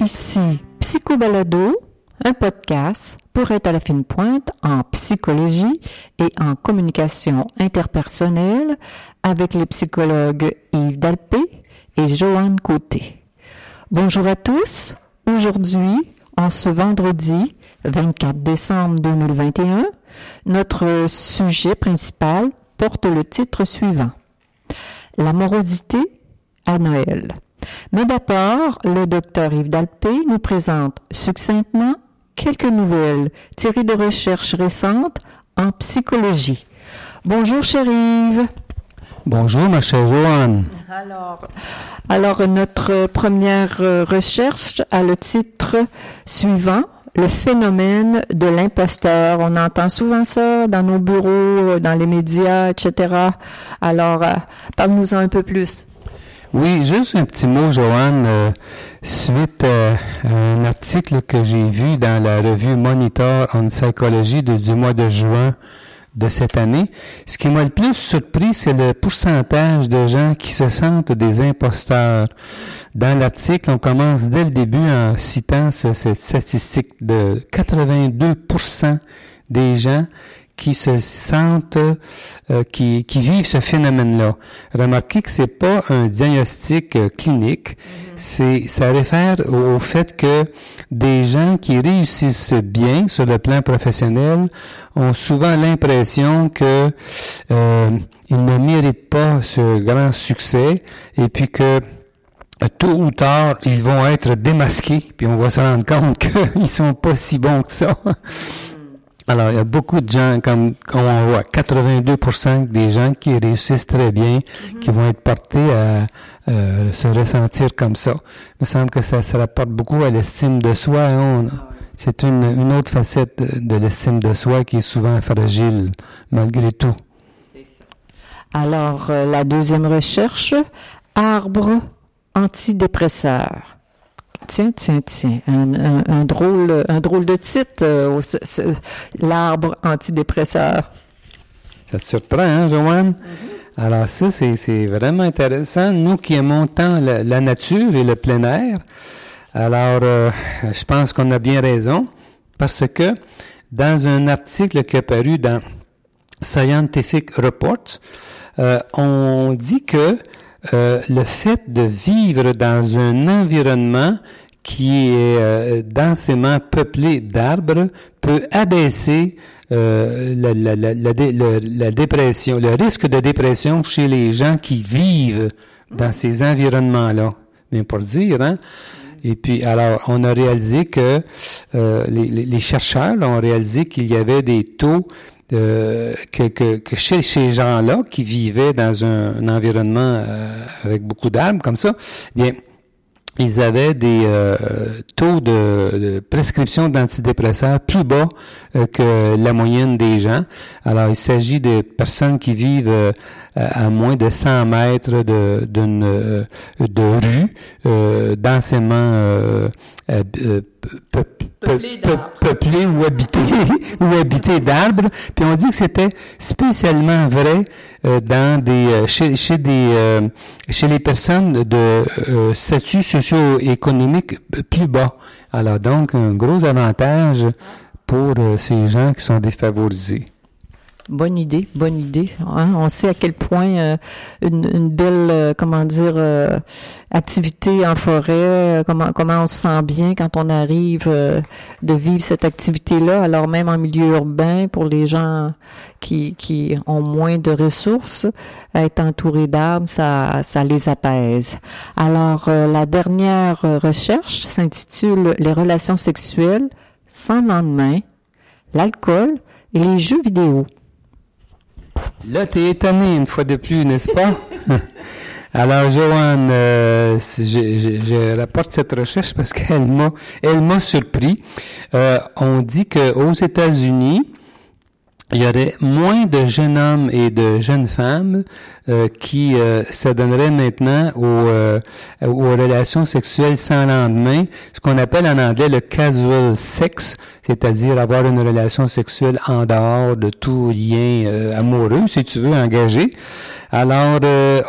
Ici Psychobalado, un podcast pour être à la fine pointe en psychologie et en communication interpersonnelle avec les psychologues Yves Dalpé et Joanne Côté. Bonjour à tous. Aujourd'hui, en ce vendredi 24 décembre 2021, notre sujet principal porte le titre suivant. La morosité à Noël. Mais d'abord, le docteur Yves Dalpé nous présente succinctement quelques nouvelles tirées de recherches récentes en psychologie. Bonjour, cher Yves. Bonjour, ma chère Joanne. Alors, alors, notre première recherche a le titre suivant, le phénomène de l'imposteur. On entend souvent ça dans nos bureaux, dans les médias, etc. Alors, euh, parle-nous-en un peu plus. Oui, juste un petit mot, Joanne, euh, suite euh, à un article que j'ai vu dans la revue Monitor on Psychology du mois de juin de cette année. Ce qui m'a le plus surpris, c'est le pourcentage de gens qui se sentent des imposteurs. Dans l'article, on commence dès le début en citant cette statistique de 82% des gens qui se sentent, euh, qui, qui, vivent ce phénomène-là. Remarquez que c'est pas un diagnostic euh, clinique, mm-hmm. c'est ça réfère au, fait que des gens qui réussissent bien sur le plan professionnel ont souvent l'impression que euh, ils ne méritent pas ce grand succès et puis que tôt ou tard, ils vont être démasqués, puis on va se rendre compte qu'ils sont pas si bons que ça. Alors, il y a beaucoup de gens, comme, comme on voit, 82% des gens qui réussissent très bien, mhm. qui vont être portés à euh, se ressentir comme ça. Il me semble que ça se rapporte beaucoup à l'estime de soi. Hein. C'est une, une, autre facette de, l'estime de soi qui est souvent fragile, malgré tout. Alors, euh, la deuxième recherche, arbre antidépresseur. Tiens, tiens, tiens, un, drôle, un drôle de titre, euh, l'arbre antidépresseur. Ça te surprend, hein, Joanne? Mm-hmm. Alors ça, c'est vraiment intéressant. Nous qui aimons tant la, nature et le plein air, alors euh, je pense qu'on a bien raison, parce que dans un article qui est paru dans Scientific Reports, euh, on dit que euh, le fait de vivre dans un environnement qui est euh, densément peuplé d'arbres peut abaisser euh, la, la, la, la, dépression, le risque de dépression chez les gens qui vivent dans ces environnements-là. Bien pour dire, hein? Et puis, alors, on a réalisé que euh, les, les, chercheurs ont réalisé qu'il y avait des taux que, que, que, chez ces gens-là qui vivaient dans un, environnement euh, avec beaucoup d'arbres comme ça, bien, ils avaient des euh, taux de, prescription d'antidépresseurs plus bas que la moyenne des gens. Alors, il s'agit de personnes qui vivent à moins de 100 mètres de, d'une, de rue, euh, densément peuplé ou habité ou habité d'arbres. Puis on dit que c'était spécialement vrai euh, dans des euh, chez, chez des euh, chez les personnes de statut socio-économique plus bas. Alors donc un gros avantage pour ces gens qui sont défavorisés. Bonne idée, bonne idée. Hein. On sait à quel point euh, une, belle, euh, comment dire, euh, activité en forêt, comment comment on se sent bien quand on arrive de vivre cette activité-là. Alors même en milieu urbain, pour les gens qui qui ont moins de ressources, être entouré d'arbres, ça ça les apaise. Alors la dernière recherche s'intitule Les relations sexuelles sans lendemain, l'alcool et les jeux vidéo. Là, tu es étonné une fois de plus, n'est-ce pas? Alors, Joanne, euh, je, rapporte cette recherche parce qu'elle m'a, elle m'a surpris. Euh, on dit qu'aux États-Unis, il y aurait moins de jeunes hommes et de jeunes femmes euh, qui euh, s'adonneraient maintenant aux, euh, aux, relations sexuelles sans lendemain, ce qu'on appelle en anglais le casual sex, c'est-à-dire avoir une relation sexuelle en dehors de tout lien euh, amoureux, si tu veux, engagé. Alors,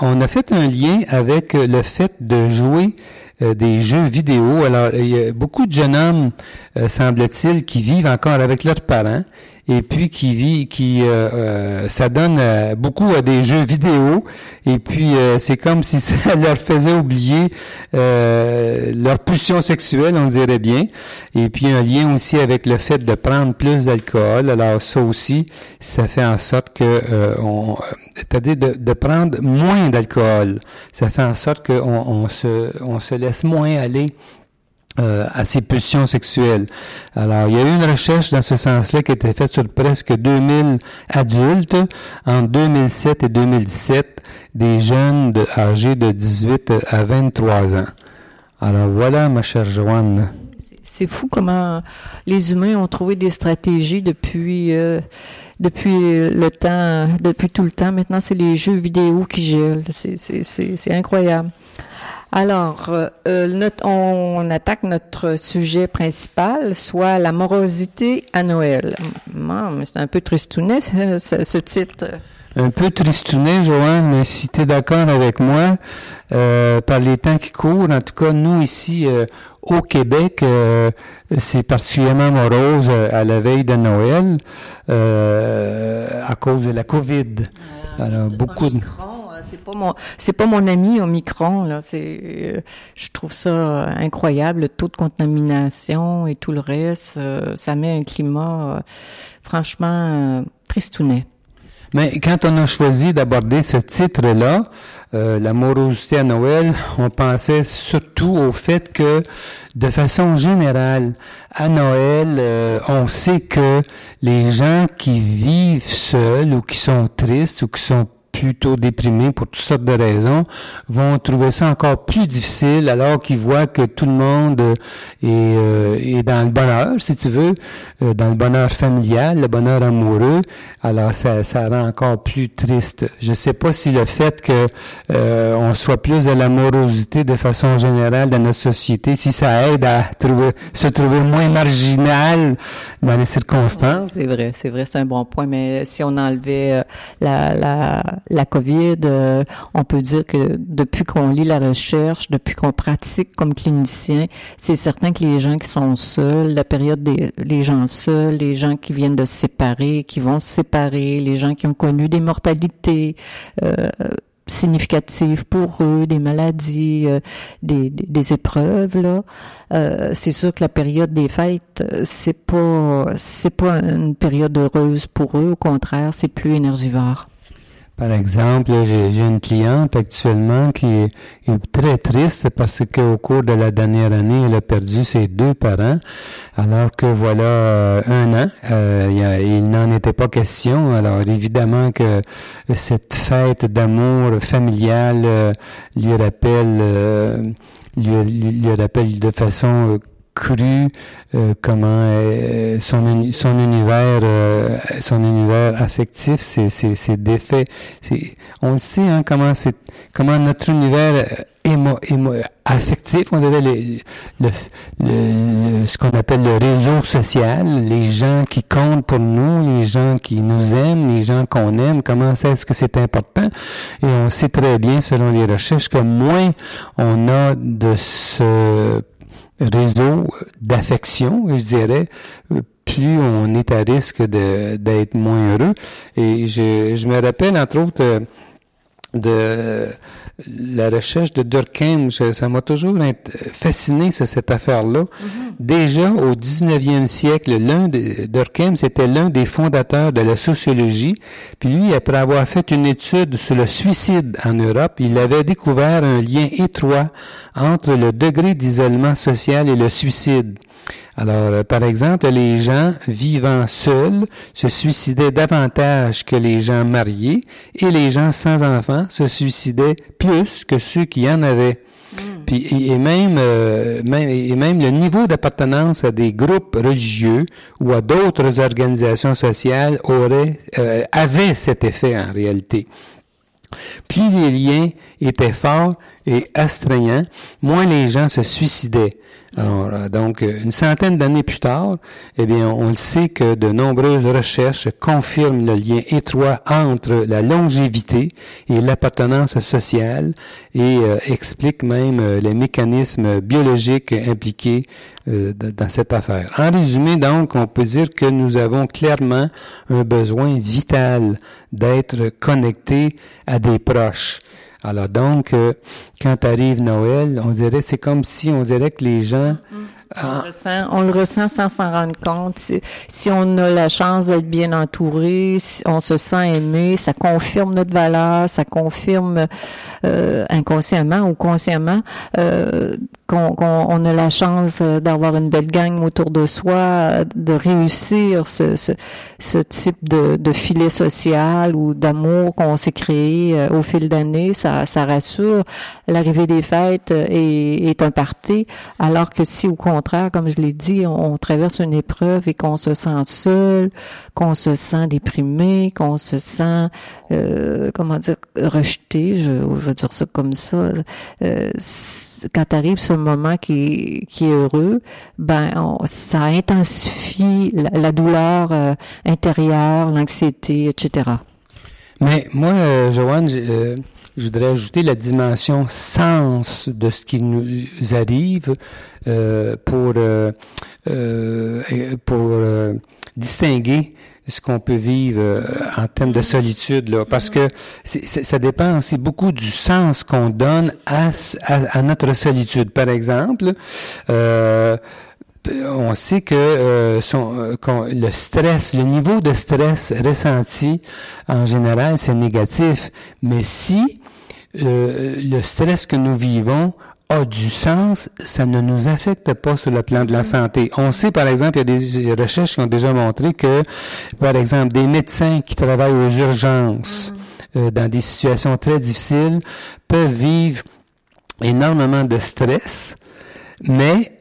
on a fait un lien avec le fait de jouer des jeux vidéo. Alors, il y a beaucoup de jeunes hommes, semble-t-il, qui vivent encore avec leurs parents et puis qui vit, qui euh, euh euh, beaucoup à des jeux vidéo, et puis euh, c'est comme si ça leur faisait oublier leur pulsion sexuelle, on dirait bien, et puis un lien aussi avec le fait de prendre plus d'alcool. Alors ça aussi, ça fait en sorte que on, c'est-à-dire de, de, prendre moins d'alcool, ça fait en sorte qu'on on se, on se laisse moins aller euh, à ses pulsions sexuelles. Alors, il y a eu une recherche dans ce sens-là qui a été faite sur presque 2000 adultes en 2007 et 2017, des jeunes de, âgés de 18 à 23 ans. Alors voilà, ma chère Joanne. C'est fou comment les humains ont trouvé des stratégies depuis euh, depuis le temps, depuis tout le temps. Maintenant, c'est les jeux vidéo qui gèlent. C'est incroyable. Alors, euh, euh, notre, on attaque notre sujet principal, soit la morosité à Noël. C'est un peu tristounet, ce, ce titre. Un peu tristounet, Joanne, mais si tu es d'accord avec moi, euh, par les temps qui courent, en tout cas, nous ici euh, au Québec, c'est particulièrement morose à la veille de Noël à cause de la COVID. Alors, beaucoup de c'est pas mon c'est pas mon ami Omicron là. C'est euh, je trouve ça incroyable le taux de contamination et tout le reste. Euh, ça met un climat euh, franchement tristounet. Mais quand on a choisi d'aborder ce titre-là, la morosité à Noël, on pensait surtout au fait que, de façon générale, à Noël, on sait que les gens qui vivent seuls ou qui sont tristes ou qui sont plutôt déprimés pour toutes sortes de raisons vont trouver ça encore plus difficile alors qu'ils voient que tout le monde est, euh, est dans le bonheur, si tu veux, euh, dans le bonheur familial, le bonheur amoureux. Alors ça, ça rend encore plus triste. Je sais pas si le fait que euh, on soit plus à l'amorosité de façon générale dans notre société, si ça aide à trouver, se trouver moins marginal dans les circonstances. C'est vrai, c'est vrai, c'est un bon point. Mais si on enlevait la la COVID, euh, on peut dire que depuis qu'on lit la recherche, depuis qu'on pratique comme clinicien, c'est certain que les gens qui sont seuls, la période des les gens seuls, les gens qui viennent de se séparer, qui vont se séparer, les gens qui ont connu des mortalités, euh, significatives pour eux, des maladies, euh, des, épreuves là. C'est sûr que la période des fêtes, c'est pas c'est pas une période heureuse pour eux. Au contraire, c'est plus énergivore. Par exemple, j'ai une cliente actuellement qui est, très triste parce qu'au cours de la dernière année, elle a perdu ses deux parents, alors que voilà euh, un an, euh, il n'en était pas question. Alors évidemment que cette fête d'amour familial euh, lui rappelle, lui, lui, rappelle de façon cru euh, comment euh, son son univers euh, son univers affectif c'est c'est c'est défait c'est on le sait hein, comment c'est comment notre univers émo, émo, affectif on dirait le, le, ce qu'on appelle le réseau social les gens qui comptent pour nous les gens qui nous aiment les gens qu'on aime comment est-ce que c'est important? Et on sait très bien selon les recherches que moins on a de ce réseau d'affection, je dirais, plus on est à risque d'être moins heureux. Et je, je me rappelle, entre autres, de la recherche de Durkheim, ça m'a toujours fasciné cette affaire-là. Mm-hmm. Déjà au 19e siècle, l'un de Durkheim, c'était l'un des fondateurs de la sociologie. Puis lui, après avoir fait une étude sur le suicide en Europe, il avait découvert un lien étroit entre le degré d'isolement social et le suicide. Alors, euh, par exemple, les gens vivant seuls se suicidaient davantage que les gens mariés et les gens sans enfants se suicidaient plus que ceux qui en avaient. puis et, même, même, et même le niveau d'appartenance à des groupes religieux ou à d'autres organisations sociales aurait avait cet effet en réalité. Plus les liens étaient forts et astreignants, moins les gens se suicidaient. Alors, euh, donc, euh, une centaine d'années plus tard, eh bien, on le sait que de nombreuses recherches confirment le lien étroit entre la longévité et l'appartenance sociale et euh, expliquent même les mécanismes biologiques impliqués dans cette affaire. En résumé, donc, on peut dire que nous avons clairement un besoin vital d'être connectés à des proches. Alors donc, euh, quand arrive Noël, on dirait, c'est comme si on dirait que les gens... Mm-hmm. On, le ressent, sans s'en rendre compte. Si, on a la chance d'être bien entouré, si on se sent aimé, ça confirme notre valeur, ça confirme euh, inconsciemment ou consciemment euh, qu'on on a la chance d'avoir une belle gang autour de soi, de réussir ce, ce, ce type de, de, filet social ou d'amour qu'on s'est créé euh, au fil d'années, ça, ça rassure. L'arrivée des fêtes est, est, un parti, alors que si au contraire, comme je l'ai dit, on, traverse une épreuve et qu'on se sent seul, qu'on se sent déprimé, qu'on se sent, euh, comment dire, rejeté, je, je veux dire ça comme ça, euh, quand arrive ce moment qui, qui est heureux, ben ça intensifie la, douleur euh, intérieure, l'anxiété, etc. Mais moi, euh, Joanne, je voudrais ajouter la dimension sens de ce qui nous arrive pour pour distinguer ce qu'on peut vivre euh, en termes de solitude, là, parce que ça dépend aussi beaucoup du sens qu'on donne à, à, notre solitude. Par exemple, euh, on sait que euh, son, le stress, le niveau de stress ressenti en général, c'est négatif. Mais si le stress que nous vivons a du sens, ça ne nous affecte pas sur le plan de la santé. On sait, par exemple, il y a des recherches qui ont déjà montré que, par exemple, des médecins qui travaillent aux urgences, mm-hmm. euh, dans des situations très difficiles, peuvent vivre énormément de stress, mais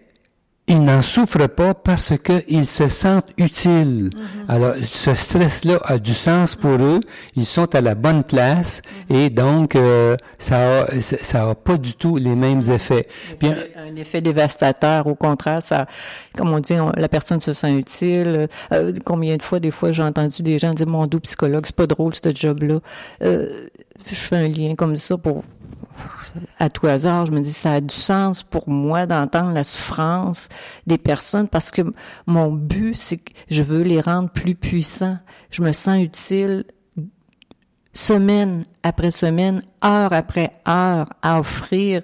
ils n'en souffrent pas parce qu'ils se sentent utiles. Mm-hmm. Alors, ce stress-là a du sens pour eux. Ils sont à la bonne place mm-hmm. et donc euh, ça a, ça a pas du tout les mêmes effets. Un effet dévastateur. Au contraire, ça, comme on dit, la personne se sent utile. Euh, combien de fois, des fois, j'ai entendu des gens dire mon doux psychologue, c'est pas drôle ce job-là. Euh, je fais un lien comme ça pour à tout hasard, je me dis ça a du sens pour moi d'entendre la souffrance des personnes parce que mon but c'est que je veux les rendre plus puissants. Je me sens utile semaine après semaine, heure après heure à offrir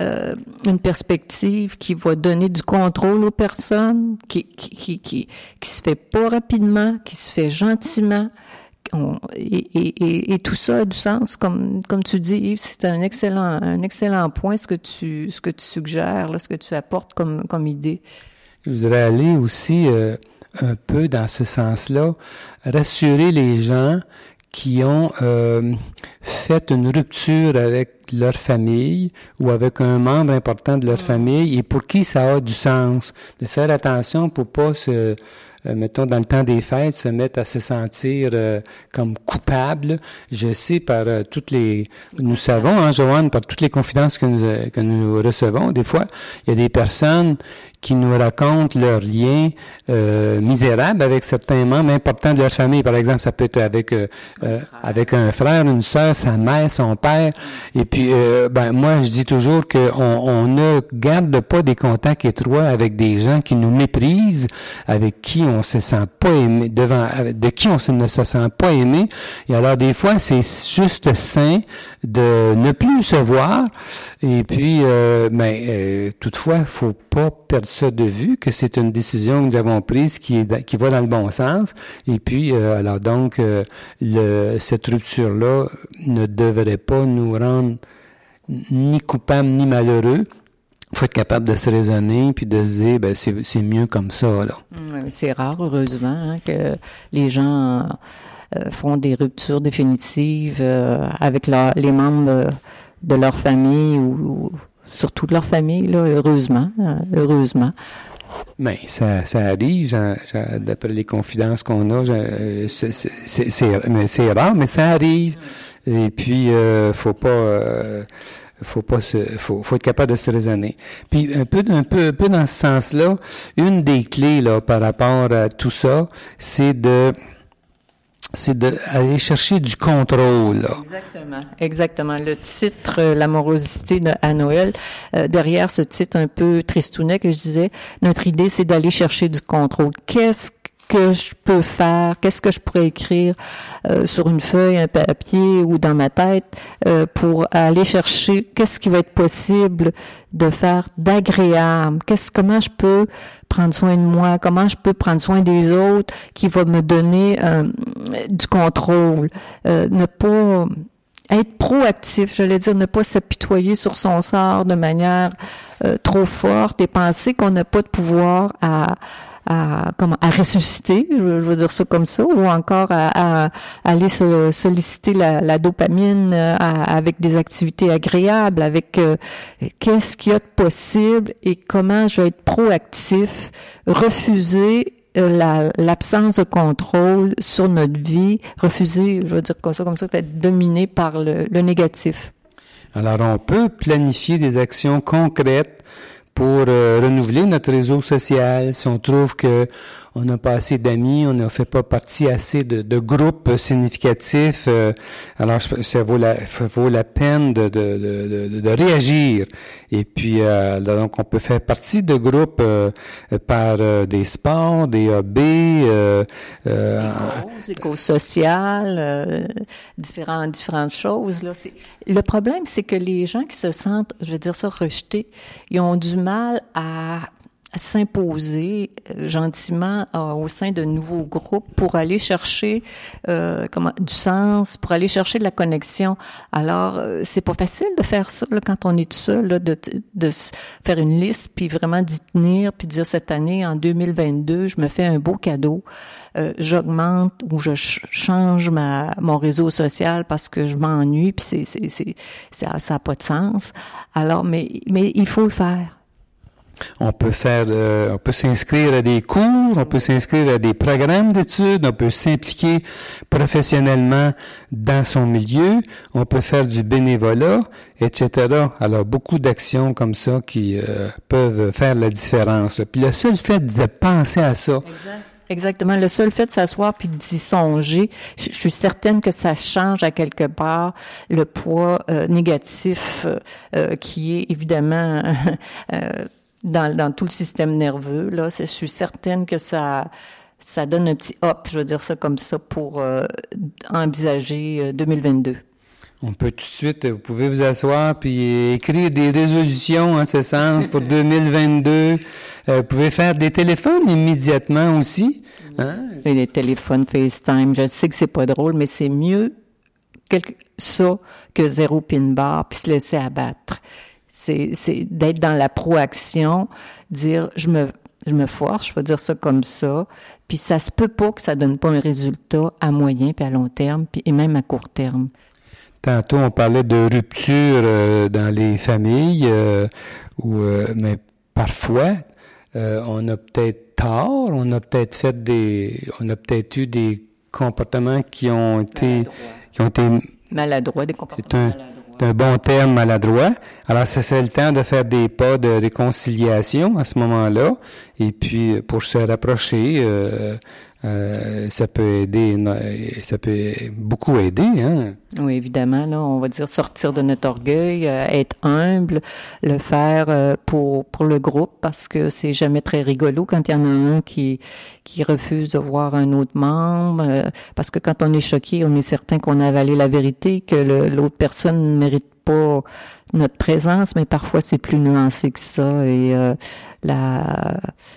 euh, une perspective qui va donner du contrôle aux personnes, qui qui, qui, qui, qui se fait pas rapidement, qui se fait gentiment, et, tout ça a du sens, comme, comme tu dis, c'est un excellent, un excellent point ce que tu, ce que tu suggères, là, ce que tu apportes comme, comme idée. Je voudrais aller aussi euh, un peu dans ce sens-là, rassurer les gens qui ont euh, fait une rupture avec leur famille ou avec un membre important de leur mm. famille et pour qui ça a du sens, de faire attention pour pas se euh, mettons, dans le temps des fêtes, se mettent à se sentir euh, comme coupables. Je sais par euh, toutes les... Nous savons, hein, Joanne, par toutes les confidences que nous, que nous recevons, des fois, il y a des personnes qui nous racontent leurs liens euh, misérables avec certains membres importants de leur famille. Par exemple, ça peut être avec euh, euh avec un frère, une soeur, sa mère, son père. Et puis, euh, ben moi, je dis toujours qu'on on ne garde pas des contacts étroits avec des gens qui nous méprisent, avec qui on se sent pas aimé, devant, de qui on ne se sent pas aimé. Et alors, des fois, c'est juste sain de ne plus se voir. Et puis, euh, ben, toutefois, faut pas perdre de vue, que c'est une décision que nous avons prise qui, qui va dans le bon sens. Et puis, euh, alors donc, euh, cette rupture-là ne devrait pas nous rendre ni coupables ni malheureux. Il faut être capable de se raisonner puis de se dire, ben, c'est mieux comme ça. Là. C'est rare, heureusement, hein, que les gens euh, font des ruptures définitives avec les membres de leur famille ou surtout de leur famille, là, heureusement, hein, heureusement. Mais ça, ça arrive, d'après les confidences qu'on a, c'est rare, mais ça arrive. Et puis, euh, faut pas, euh, faut pas se, faut être capable de se raisonner. Puis un peu, un peu, un peu dans ce sens-là, une des clés là par rapport à tout ça, c'est de c'est d'aller chercher du contrôle. Exactement, exactement. Le titre euh, L'amorosité à Noël, euh, derrière ce titre un peu tristounet que je disais, notre idée c'est d'aller chercher du contrôle. Qu'est-ce que je peux faire, qu'est-ce que je pourrais écrire euh, sur une feuille, un papier ou dans ma tête euh, pour aller chercher qu'est-ce qui va être possible de faire d'agréable, qu'est-ce comment je peux prendre soin de moi, comment je peux prendre soin des autres qui va me donner euh, du contrôle, ne pas être proactif, j'allais dire, ne pas s'apitoyer sur son sort de manière trop forte et penser qu'on n'a pas de pouvoir à à, comment, à ressusciter, je, veux dire ça comme ça, ou encore à, aller solliciter la, dopamine euh, avec des activités agréables, avec euh, qu'est-ce qu'il y a de possible et comment je vais être proactif, refuser euh, l'absence de contrôle sur notre vie, refuser, je veux dire comme ça, comme ça, d'être dominé par le, le négatif. Alors, on peut planifier des actions concrètes pour euh, renouveler notre réseau social. Si on trouve que on n'a pas assez d'amis, on ne fait pas partie assez de, de groupes significatifs, euh, alors ça vaut la, vaut la peine de, de, de, de réagir. Et puis, euh, donc, on peut faire partie de groupes par des sports, des hobbies, euh, des éco-sociales, différentes, différentes choses. Là. Le problème, c'est que les gens qui se sentent, je veux dire ça, rejetés, ils ont du mal à s'imposer euh, gentiment euh, au sein de nouveaux groupes pour aller chercher euh, comment du sens, pour aller chercher de la connexion. Alors c'est pas facile de faire ça là, quand on est tout seul, là, de, de faire une liste puis vraiment d'y tenir puis dire cette année en 2022 je me fais un beau cadeau. j'augmente ou je change ma mon réseau social parce que je m'ennuie puis c'est ça ça a pas de sens. Alors mais mais il faut le faire. On peut faire, euh, on peut s'inscrire à des cours, on peut s'inscrire à des programmes d'études, on peut s'impliquer professionnellement dans son milieu, on peut faire du bénévolat, etc. Alors beaucoup d'actions comme ça qui euh, peuvent faire la différence. Puis le seul fait de penser à ça. Exactement. Le seul fait de s'asseoir puis d'y songer, je, suis certaine que ça change à quelque part le poids euh, négatif qui est évidemment dans, dans tout le système nerveux. Là, je suis certaine que ça, ça donne un petit hop, je veux dire ça comme ça, pour euh, envisager 2022. Euh, On peut tout de suite, vous pouvez vous asseoir puis écrire des résolutions en ce sens pour 2022. Euh, vous pouvez faire des téléphones immédiatement aussi. Hein? Et les téléphones FaceTime, je sais que c'est pas drôle, mais c'est mieux quelque, ça que zéro pin bar puis se laisser abattre. C'est d'être dans la proaction, dire je me je me force, je vais dire ça comme ça, puis ça se peut pas que ça donne pas un résultat à moyen puis à long terme, puis et même à court terme. Tantôt, on parlait de rupture euh, dans les familles, euh, euh, mais parfois, on a peut-être tort, on a peut-être fait des, on a peut-être eu des comportements qui ont été, qui ont été maladroits, des comportements maladroits un bon terme maladroit. Alors, c'est le temps de faire des pas de réconciliation à ce moment-là. Et puis, pour se rapprocher, euh, euh, ça peut aider, ça peut beaucoup aider. Hein? Oui, évidemment. Là, on va dire sortir de notre orgueil, euh, être humble, le faire euh, pour pour le groupe parce que c'est jamais très rigolo quand il y en a un qui qui refuse de voir un autre membre. parce que quand on est choqué, on est certain qu'on a avalé la vérité, que l'autre personne ne mérite pas notre présence, mais parfois c'est plus nuancé que ça et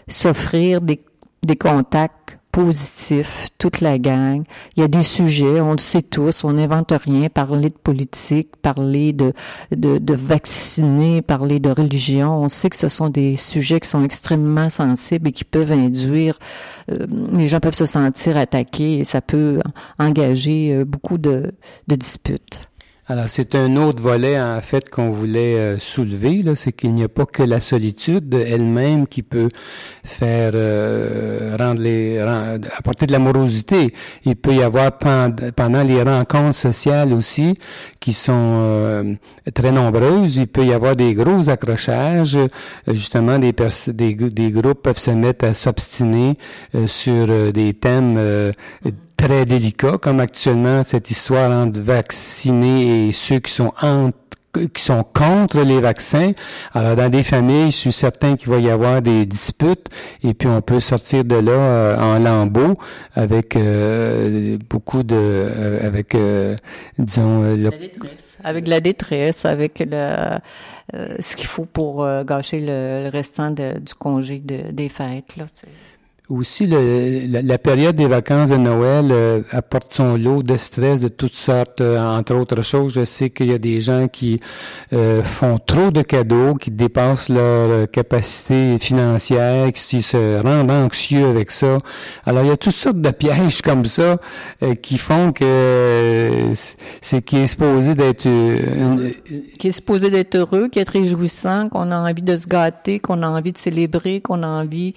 s'offrir des des contacts positif, toute la gang. Il y a des sujets, on le sait tous, on n'invente rien, parler de politique, parler de, de, de, vacciner, parler de religion. On sait que ce sont des sujets qui sont extrêmement sensibles et qui peuvent induire, euh, les gens peuvent se sentir attaqués et ça peut engager euh, beaucoup de, de disputes. Alors, c'est un autre volet, en fait, qu'on voulait euh, soulever, c'est qu'il n'y a pas que la solitude elle-même qui peut faire euh, rendre les apporter de l'amorosité. Il peut y avoir pendant les rencontres sociales aussi, qui sont euh, très nombreuses, il peut y avoir des gros accrochages. Justement, des, des, des groupes peuvent se mettre à s'obstiner sur des thèmes très délicat, comme actuellement cette histoire entre vaccinés et ceux qui sont qui sont contre les vaccins. Alors, dans des familles, je suis certain qu'il va y avoir des disputes et puis on peut sortir de là euh, en lambeaux avec euh, beaucoup de... Euh, avec, disons... La détresse. Avec la détresse, avec le, ce qu'il faut pour gâcher le, restant du congé de, des fêtes. Là, aussi, le, la, période des vacances de Noël euh, apporte son lot de stress de toutes sortes. Euh, entre autres choses, je sais qu'il y a des gens qui euh, font trop de cadeaux, qui dépassent leur capacité financière, qui se rendent anxieux avec ça. Alors, il y a toutes sortes de pièges comme ça qui font que c'est qui est supposé d'être... qui est supposé d'être heureux, qui est réjouissant, qu'on a envie de se gâter, qu'on a envie de célébrer, qu'on a envie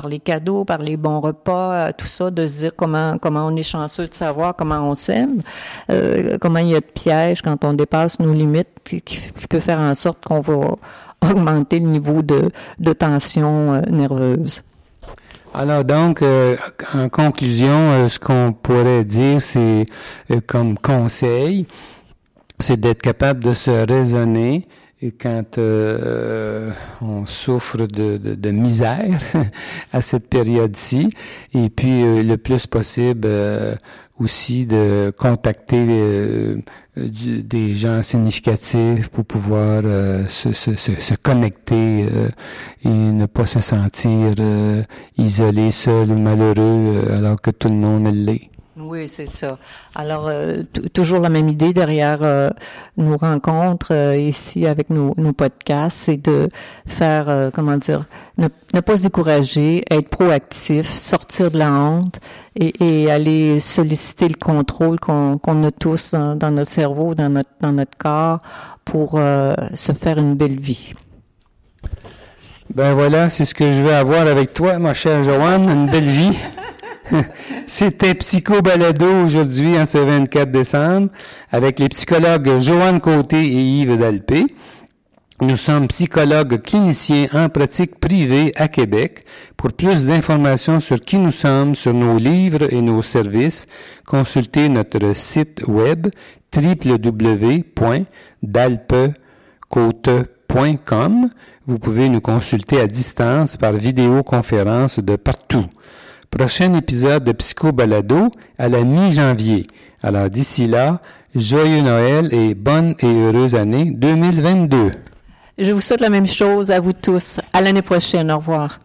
par les cadeaux, par les bons repas, euh, tout ça, de se dire comment comment on est chanceux de savoir comment on s'aime, euh, comment il y a de pièges quand on dépasse nos limites, qui, qui peut faire en sorte qu'on va augmenter le niveau de, de tension euh, nerveuse. Alors donc, en conclusion, ce qu'on pourrait dire, c'est comme conseil, c'est d'être capable de se raisonner et quand euh, on souffre de, de, de misère à cette période-ci, et puis euh, le plus possible euh, aussi de contacter des gens significatifs pour pouvoir se, se, se, connecter et ne pas se sentir isolé, seul ou malheureux alors que tout le monde l'est. Oui, c'est ça. Alors, euh, toujours la même idée derrière euh, nos rencontres euh, ici avec nos, nos podcasts, c'est de faire, comment dire, ne, pas se décourager, être proactif, sortir de la honte et, et aller solliciter le contrôle qu'on a tous dans, notre cerveau, dans notre, dans notre corps pour se faire une belle vie. Ben voilà, c'est ce que je veux avoir avec toi, ma chère Joanne, une belle vie. C'était Psycho Balado aujourd'hui, en ce 24 décembre, avec les psychologues Joanne Côté et Yves Dalpé. Nous sommes psychologues cliniciens en pratique privée à Québec. Pour plus d'informations sur qui nous sommes, sur nos livres et nos services, consultez notre site web www.dalpecote.com. Vous pouvez nous consulter à distance par vidéoconférence de partout. Prochain épisode de Psycho Balado à la mi-janvier. Alors d'ici là, joyeux Noël et bonne et heureuse année 2022. Je vous souhaite la même chose à vous tous. À l'année prochaine. Au revoir.